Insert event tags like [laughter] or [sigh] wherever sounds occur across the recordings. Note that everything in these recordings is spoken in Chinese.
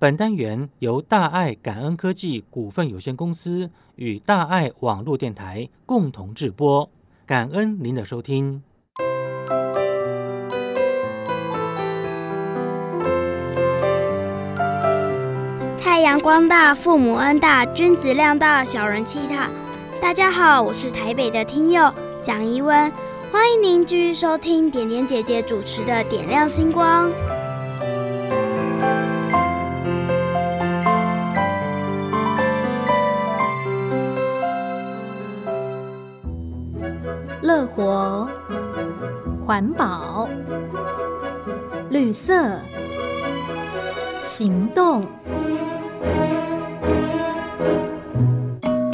本单元由大爱感恩科技股份有限公司与大爱网络电台共同制播，感恩您的收听。太阳光大，父母恩大，君子量大，小人气大。大家好，我是台北的听友蒋怡温，欢迎您继续收听点点姐姐主持的《点亮星光》。乐活、环保、绿色、行动。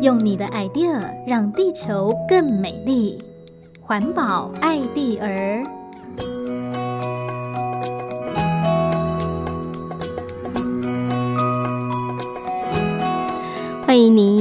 用你的 idea 让地球更美丽，环保爱地儿。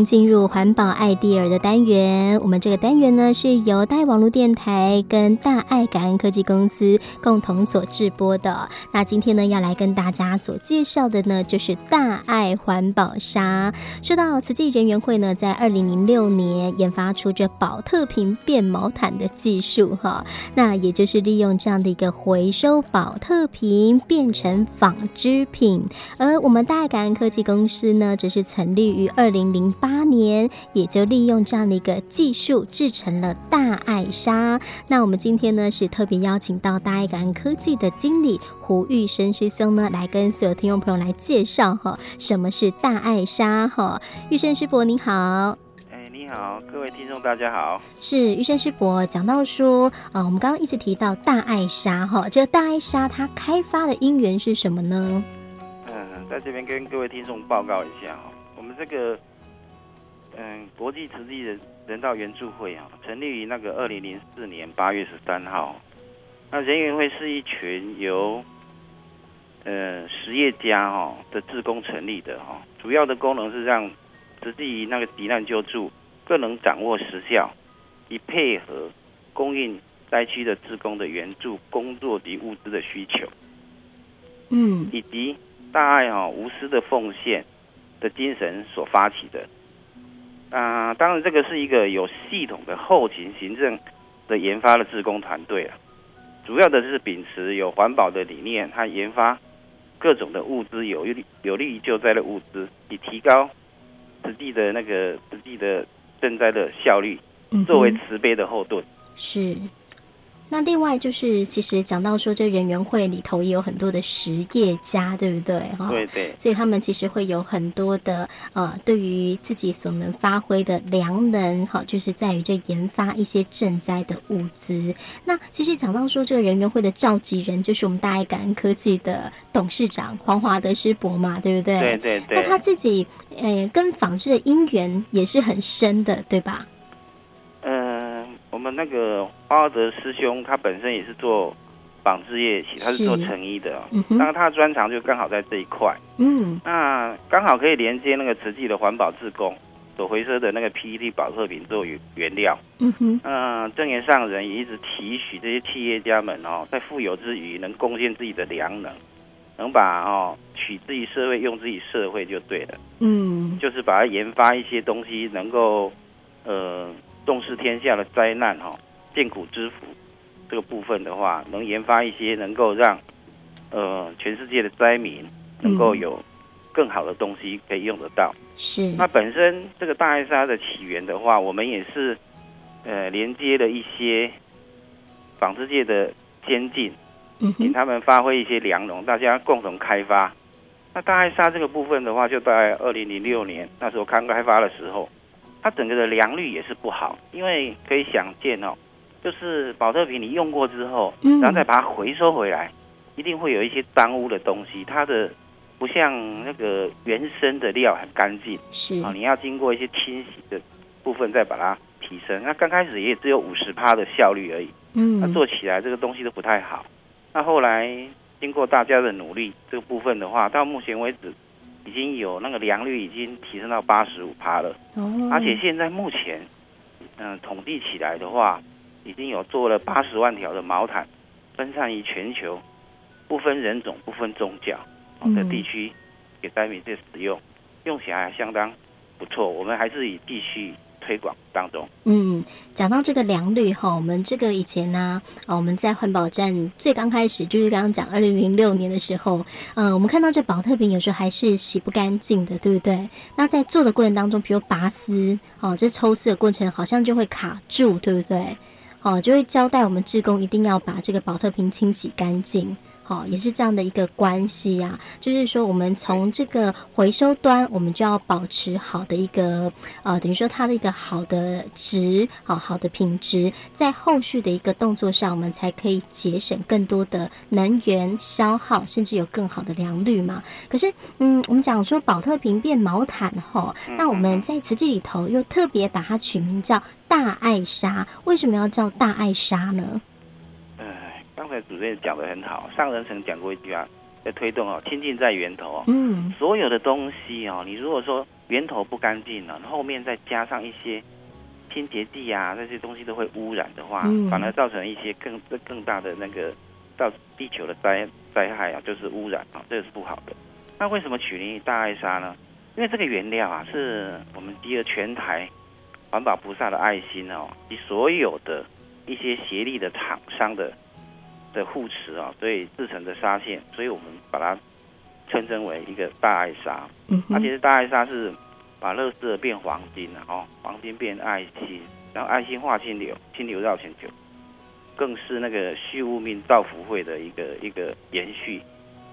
进入环保爱蒂尔的单元。我们这个单元呢，是由大爱网络电台跟大爱感恩科技公司共同所制播的。那今天呢，要来跟大家所介绍的呢，就是大爱环保纱。说到慈济人员会呢，在二零零六年研发出这宝特瓶变毛毯的技术，哈，那也就是利用这样的一个回收宝特瓶变成纺织品。而我们大爱感恩科技公司呢，则是成立于二零。零八八年，也就利用这样的一个技术制成了大爱沙。那我们今天呢，是特别邀请到大爱感恩科技的经理胡玉生师兄呢，来跟所有听众朋友来介绍哈，什么是大爱沙哈。玉生师伯您好，哎，你好，各位听众大家好。是玉生师伯讲到说，呃，我们刚刚一直提到大爱沙哈，这个大爱沙它开发的因缘是什么呢？嗯，在这边跟各位听众报告一下哈，我们这个。嗯，国际慈济人人道援助会啊，成立于那个二零零四年八月十三号。那人援会是一群由呃实业家哈的志工成立的哈，主要的功能是让慈济那个急难救助更能掌握时效，以配合供应灾区的志工的援助工作及物资的需求。嗯，以及大爱哈无私的奉献的精神所发起的。啊、呃，当然，这个是一个有系统的后勤行政的研发的志工团队啊。主要的是秉持有环保的理念，它研发各种的物资，有利有利于救灾的物资，以提高实际的那个实际的赈灾的效率，作为慈悲的后盾。嗯、是。那另外就是，其实讲到说，这人员会里头也有很多的实业家，对不对？哈，对对。所以他们其实会有很多的呃，对于自己所能发挥的良能，哈，就是在于这研发一些赈灾的物资。那其实讲到说，这个人员会的召集人就是我们大爱感恩科技的董事长黄华德师伯嘛，对不对？对对对。那他自己呃，跟纺织的因缘也是很深的，对吧？我们那个花德师兄，他本身也是做纺织业，他是做成衣的，嗯，当然他的专长就刚好在这一块。嗯，那刚好可以连接那个慈济的环保自工所回收的那个 PET 保特瓶做原原料。嗯哼，嗯，证言上人也一直提许这些企业家们哦，在富有之余能贡献自己的良能，能把哦取自己社会，用自己社会就对了。嗯，就是把它研发一些东西，能够呃。重视天下的灾难，哈，见苦知福，这个部分的话，能研发一些能够让，呃，全世界的灾民能够有更好的东西可以用得到。是。那本身这个大爱纱的起源的话，我们也是，呃，连接了一些纺织界的先进，请他们发挥一些良能，大家共同开发。那大爱纱这个部分的话，就在二零零六年那时候刚开发的时候。它整个的良率也是不好，因为可以想见哦，就是保特瓶你用过之后，然后再把它回收回来，一定会有一些脏污的东西。它的不像那个原生的料很干净，是啊，你要经过一些清洗的部分再把它提升。那刚开始也只有五十趴的效率而已，嗯，那做起来这个东西都不太好。那后来经过大家的努力，这个部分的话，到目前为止。已经有那个良率已经提升到八十五趴了，而且现在目前，嗯，统计起来的话，已经有做了八十万条的毛毯，分散于全球，不分人种、不分宗教的地区，给灾民在使用，用起来还相当不错。我们还是以继续。推广当中，嗯，讲到这个良率哈，我们这个以前呢，啊，我们在环保站最刚开始就是刚刚讲二零零六年的时候，嗯，我们看到这宝特瓶有时候还是洗不干净的，对不对？那在做的过程当中，比如拔丝，哦，这抽丝的过程好像就会卡住，对不对？哦，就会交代我们志工一定要把这个宝特瓶清洗干净。好，也是这样的一个关系呀、啊，就是说，我们从这个回收端，我们就要保持好的一个呃，等于说它的一个好的值，好好的品质，在后续的一个动作上，我们才可以节省更多的能源消耗，甚至有更好的良率嘛。可是，嗯，我们讲说宝特瓶变毛毯哈，那我们在瓷器里头又特别把它取名叫大爱莎，为什么要叫大爱莎呢？刚才主任讲的很好，上人曾讲过一句啊，在推动哦，清净在源头哦。嗯，所有的东西哦，你如果说源头不干净了，后面再加上一些清洁剂啊，这些东西都会污染的话，嗯、反而造成一些更更大的那个到地球的灾灾害啊，就是污染啊，这是不好的。那为什么取名大爱沙呢？因为这个原料啊，是我们第二全台环保菩萨的爱心哦，及所有的一些协力的厂商的。的护持啊，所以制成的纱线，所以我们把它称之为一个大爱纱。嗯，它其实大爱纱是把乐色变黄金了哦，黄金变爱心，然后爱心化清流，清流绕全球，更是那个虚无命造福会的一个一个延续。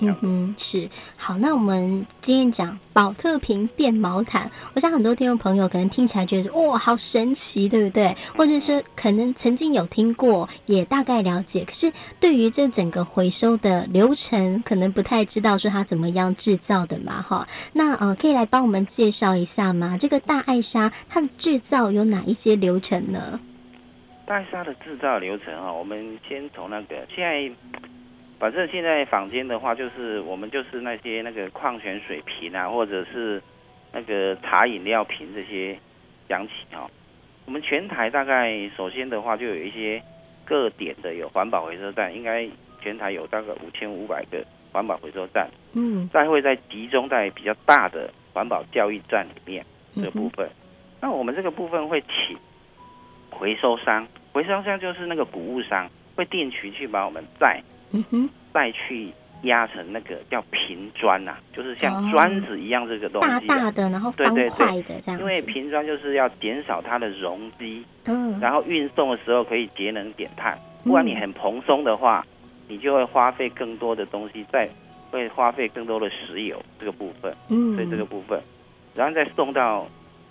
嗯哼，是好。那我们今天讲宝特瓶变毛毯，我想很多听众朋友可能听起来觉得哇，好神奇，对不对？或者说可能曾经有听过，也大概了解，可是对于这整个回收的流程，可能不太知道说它怎么样制造的嘛，哈。那呃，可以来帮我们介绍一下吗？这个大爱莎它的制造有哪一些流程呢？大爱莎的制造流程啊，我们先从那个现在。反正现在坊间的话，就是我们就是那些那个矿泉水瓶啊，或者是那个茶饮料瓶这些讲起哦。我们全台大概首先的话，就有一些各点的有环保回收站，应该全台有大概五千五百个环保回收站。嗯，再会在集中在比较大的环保教育站里面这部分。那我们这个部分会请回收商，回收商就是那个谷物商，会定期去把我们载。嗯哼，再去压成那个叫平砖呐，就是像砖子一样这个东西，大大的，然后方块的这样。因为平砖就是要减少它的容积，嗯，然后运送的时候可以节能减碳。不然你很蓬松的话，你就会花费更多的东西，再会花费更多的石油这个部分，嗯，所以这个部分，然后再送到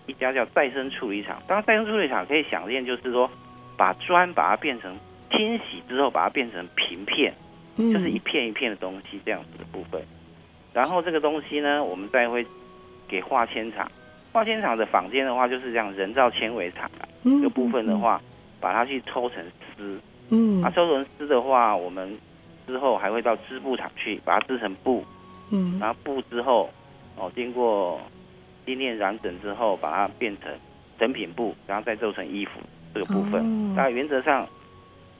一家叫再生处理厂。当然，再生处理厂可以想见，就是说把砖把它变成清洗之后，把它变成平片。就是一片一片的东西这样子。的部分，然后这个东西呢，我们再会给化纤厂，化纤厂的坊间的话就是这样人造纤维厂啊，这个部分的话，把它去抽成丝，嗯，啊，抽成丝的话，我们之后还会到织布厂去把它织成布，嗯，然后布之后，哦，经过精炼染整之后，把它变成成品布，然后再做成衣服这个部分，大概原则上。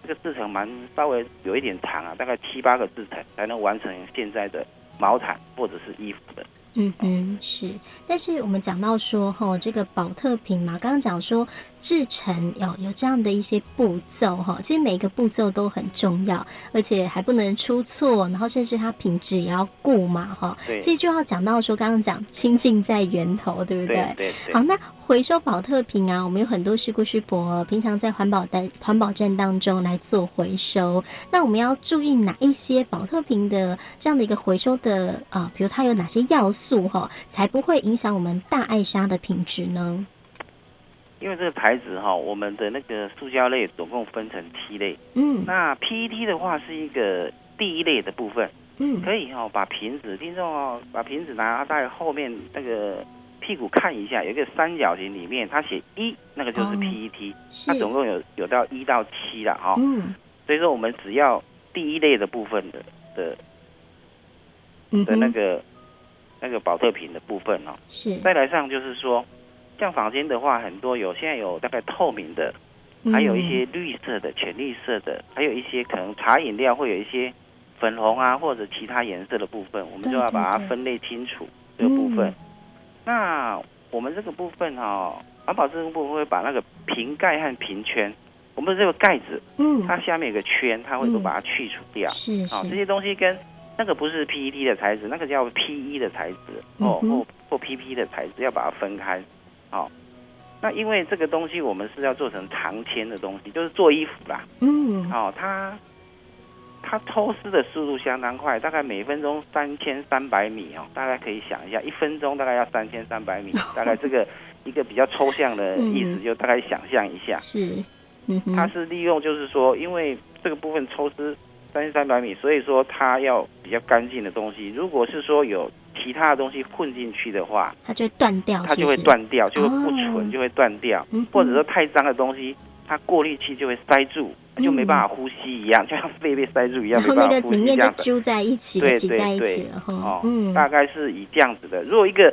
这个制成蛮稍微有一点长啊，大概七八个制程才能完成现在的毛毯或者是衣服的。嗯嗯，是。但是我们讲到说哈，这个宝特瓶嘛，刚刚讲说制成有有这样的一些步骤哈，其实每一个步骤都很重要，而且还不能出错，然后甚至它品质也要顾嘛哈。对。其实就要讲到说，刚刚讲清净在源头，对不对？对对对。好，那。回收保特瓶啊，我们有很多师姑师伯，平常在环保单环保站当中来做回收。那我们要注意哪一些保特瓶的这样的一个回收的啊？比如它有哪些要素哈，才不会影响我们大爱沙的品质呢？因为这个牌子哈，我们的那个塑胶类总共分成七类。嗯，那 PET 的话是一个第一类的部分。嗯，可以哈，把瓶子听众哦，把瓶子拿在后面那个。屁股看一下，有一个三角形，里面它写一，那个就是 PET，、哦、它总共有有到一到七了哈。嗯，所以说我们只要第一类的部分的的的那个、嗯、那个保特瓶的部分哦，是。再来上就是说，像房间的话，很多有现在有大概透明的，还有一些绿色的、浅绿色的，还有一些可能茶饮料会有一些粉红啊或者其他颜色的部分，我们就要把它分类清楚。这个部分。嗯、那我们这个部分哦，环保这个部分会把那个瓶盖和瓶圈，我们这个盖子，嗯，它下面有个圈，它会都把它去除掉。是是。哦，这些东西跟那个不是 PET 的材质，那个叫 PE 的材质，哦，嗯、或或 PP 的材质，要把它分开。好、哦，那因为这个东西我们是要做成长纤的东西，就是做衣服啦。嗯。哦，它。它抽丝的速度相当快，大概每分钟三千三百米哦，大家可以想一下，一分钟大概要三千三百米，大概这个一个比较抽象的 [laughs] 意思，就大概想象一下。是，它是利用就是说，因为这个部分抽丝三千三百米，所以说它要比较干净的东西。如果是说有其他的东西混进去的话，它就会断掉，它就会断掉，就会不纯，就会断掉，或者说太脏的东西。它过滤器就会塞住，就没办法呼吸一样，嗯、[laughs] 就像肺被塞住一样，没办法呼吸这样子。然后那个里面就揪在一起，挤在一起了哈。哦，嗯、大概是以这样子的。如果一个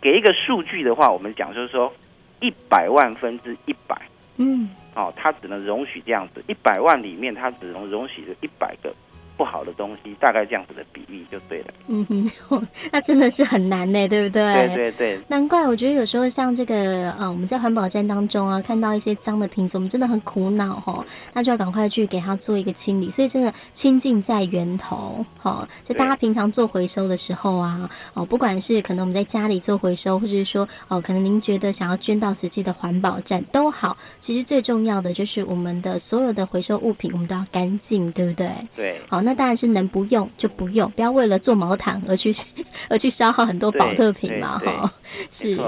给一个数据的话，我们讲就是说一百万分之一百，嗯，哦，它只能容许这样子，一百万里面它只能容许一百个。不好的东西，大概这样子的比例就对了。嗯哼，[laughs] 那真的是很难呢，对不对？对对对。难怪我觉得有时候像这个，呃，我们在环保站当中啊，看到一些脏的瓶子，我们真的很苦恼哈。那就要赶快去给它做一个清理。所以真的清净在源头，哈。就大家平常做回收的时候啊，哦，不管是可能我们在家里做回收，或者是说哦，可能您觉得想要捐到实际的环保站都好，其实最重要的就是我们的所有的回收物品，我们都要干净，对不对？对。好。那当然是能不用就不用，不要为了做毛毯而去 [laughs] 而去消耗很多宝特瓶嘛，哈。是，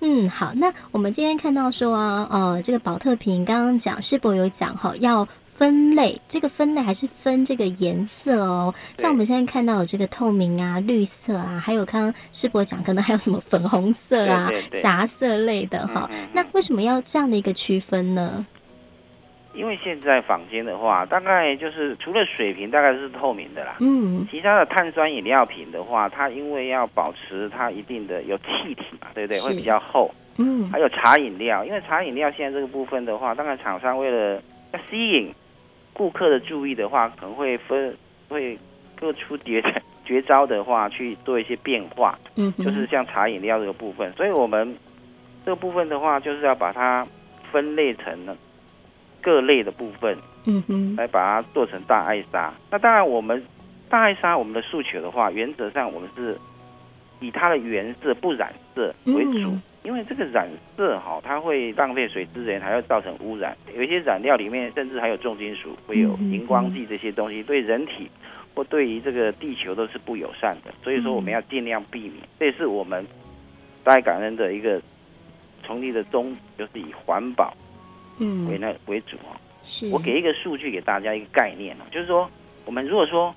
嗯，好。那我们今天看到说啊，呃，这个宝特瓶刚刚讲师伯有讲哈，要分类，这个分类还是分这个颜色哦。像我们现在看到有这个透明啊、绿色啊，还有刚刚师伯讲可能还有什么粉红色啊、杂色类的哈。那为什么要这样的一个区分呢？因为现在坊间的话，大概就是除了水瓶，大概是透明的啦。嗯。其他的碳酸饮料瓶的话，它因为要保持它一定的有气体嘛，对不对？是会比较厚。嗯。还有茶饮料，因为茶饮料现在这个部分的话，当然厂商为了要吸引顾客的注意的话，可能会分会各出绝 [laughs] 绝招的话去做一些变化。嗯哼。就是像茶饮料这个部分，所以我们这个部分的话，就是要把它分类成了。各类的部分，嗯哼，来把它做成大爱沙。那当然，我们大爱沙我们的诉求的话，原则上我们是以它的原色不染色为主，嗯、因为这个染色哈，它会浪费水资源，还要造成污染。有一些染料里面甚至还有重金属，会有荧光剂这些东西，对人体或对于这个地球都是不友善的。所以说，我们要尽量避免。这也是我们大爱感恩的一个成立的宗旨，就是以环保。嗯，为那为主哦，是我给一个数据给大家一个概念哦，就是说，我们如果说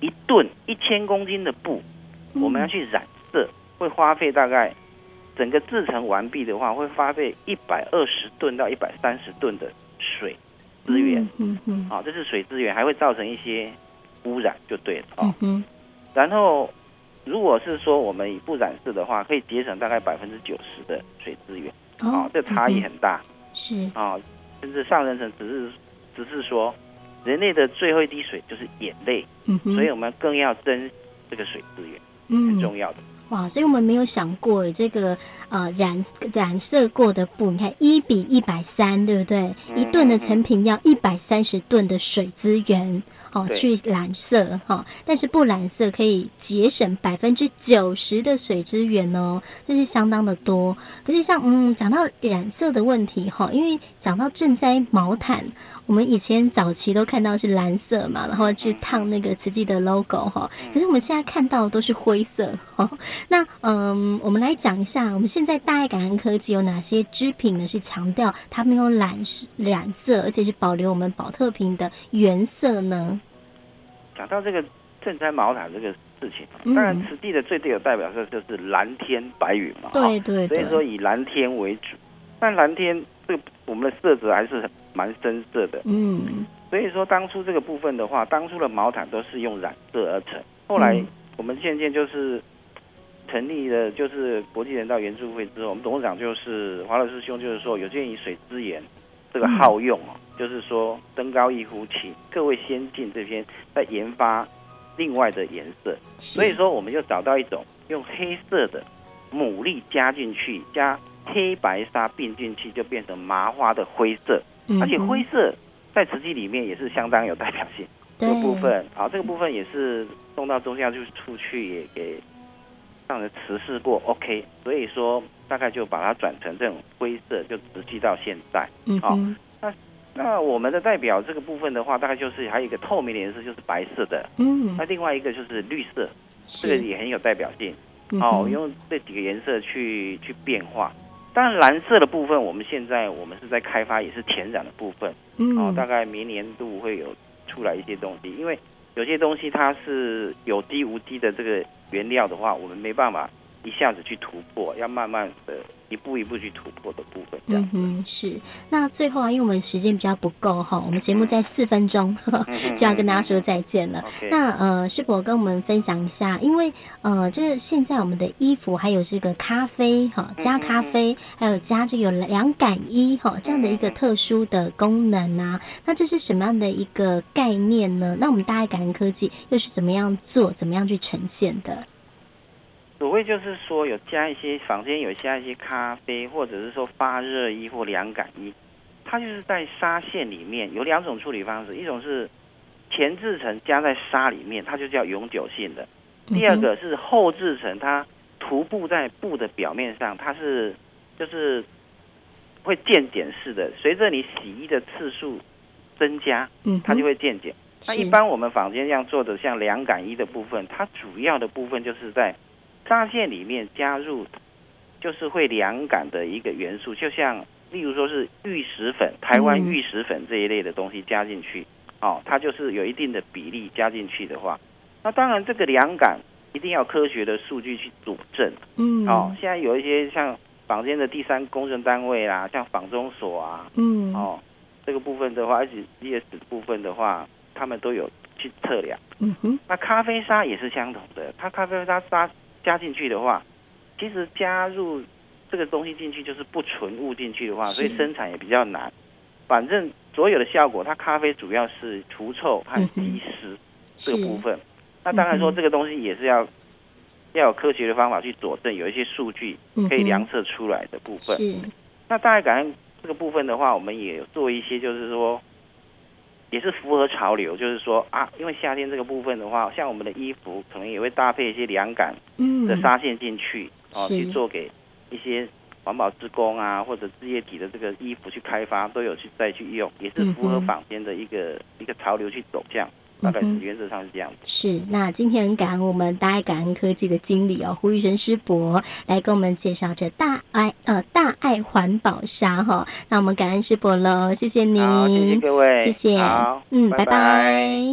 一吨一千公斤的布，我们要去染色，会花费大概整个制成完毕的话，会花费一百二十吨到一百三十吨的水资源。嗯嗯，好，这是水资源，还会造成一些污染，就对了哦。嗯，然后如果是说我们以不染色的话，可以节省大概百分之九十的水资源。哦，这差异很大。是。啊，甚至上人层只是只是说，人类的最后一滴水就是眼泪，嗯，所以我们更要珍惜这个水资源，嗯，很重要的。哇，所以我们没有想过这个呃染染色过的布，你看一比一百三，对不对？一吨的成品要一百三十吨的水资源。哦，去染色哈，但是不染色可以节省百分之九十的水资源哦，这是相当的多。可是像嗯，讲到染色的问题哈，因为讲到赈灾毛毯，我们以前早期都看到是蓝色嘛，然后去烫那个慈济的 logo 哈，可是我们现在看到的都是灰色哈。那嗯，我们来讲一下，我们现在大爱感恩科技有哪些织品呢？是强调它没有染染色，而且是保留我们宝特瓶的原色呢？讲到这个賑灾毛毯这个事情，当然慈济的最具有代表色就是蓝天白云嘛，对对，所以说以蓝天为主。但蓝天这个我们的色泽还是很蛮深色的，嗯，所以说当初这个部分的话，当初的毛毯都是用染色而成。后来我们渐渐就是成立了，就是国际人道援助会之后，我们董事长就是华乐师兄，就是说有鉴于水资源这个耗用哦。就是说，登高一呼，请各位先进这边在研发另外的颜色。所以说，我们就找到一种用黑色的牡蛎加进去，加黑白纱并进去，就变成麻花的灰色。而且灰色在瓷器里面也是相当有代表性。这个部分啊，这个部分也是送到中校就是出去也给让人测试过，OK。所以说大概就把它转成这种灰色，就持续到现在。嗯，好，那那我们的代表这个部分的话，大概就是还有一个透明的颜色，就是白色的。嗯，那另外一个就是绿色，这个也很有代表性。哦，用这几个颜色去去变化。当然，蓝色的部分，我们现在我们是在开发，也是填染的部分。嗯，哦，大概明年度会有出来一些东西，因为有些东西它是有机无机的这个原料的话，我们没办法。一下子去突破，要慢慢的一步一步去突破的部分。嗯哼，是。那最后啊，因为我们时间比较不够哈，我们节目在四分钟、[laughs] 嗯、就要跟大家说再见了。嗯、那呃，师伯跟我们分享一下，因为呃，就是现在我们的衣服还有这个咖啡哈，加咖啡，嗯、还有加这个凉感衣哈，这样的一个特殊的功能啊，那这是什么样的一个概念呢？那我们大爱感恩科技又是怎么样做，怎么样去呈现的？所谓就是说，有加一些房间有加一些咖啡，或者是说发热衣或凉感衣，它就是在纱线里面有两种处理方式，一种是前置层加在纱里面，它就叫永久性的；第二个是后置层，它涂布在布的表面上，它是就是会渐减式的，随着你洗衣的次数增加，它就会渐减。那一般我们房间这样做的，像凉感衣的部分，它主要的部分就是在。纱线里面加入就是会凉感的一个元素，就像例如说是玉石粉，台湾玉石粉这一类的东西加进去，哦，它就是有一定的比例加进去的话，那当然这个凉感一定要科学的数据去佐证。嗯，哦，现在有一些像坊间的第三公证单位啦，像房中所啊，嗯，哦，这个部分的话，而且 GS 部分的话，他们都有去测量。嗯哼，那咖啡沙也是相同的，它咖啡纱纱。加进去的话，其实加入这个东西进去就是不纯物进去的话，所以生产也比较难。反正所有的效果，它咖啡主要是除臭和吸湿这个部分。那当然说这个东西也是要要有科学的方法去佐证，有一些数据可以量测出来的部分。那大概感恩这个部分的话，我们也做一些，就是说。也是符合潮流，就是说啊，因为夏天这个部分的话，像我们的衣服可能也会搭配一些凉感的纱线进去，嗯、哦，去做给一些环保职工啊，或者事业体的这个衣服去开发，都有去再去用，也是符合坊间的一个、嗯、一个潮流去走向。大概原则上是这样子。是，那今天很感恩我们大爱感恩科技的经理哦，胡玉生师伯来跟我们介绍这大爱呃大爱环保沙哈。那我们感恩师伯喽，谢谢您，谢谢各位，谢谢，嗯，拜拜。拜拜。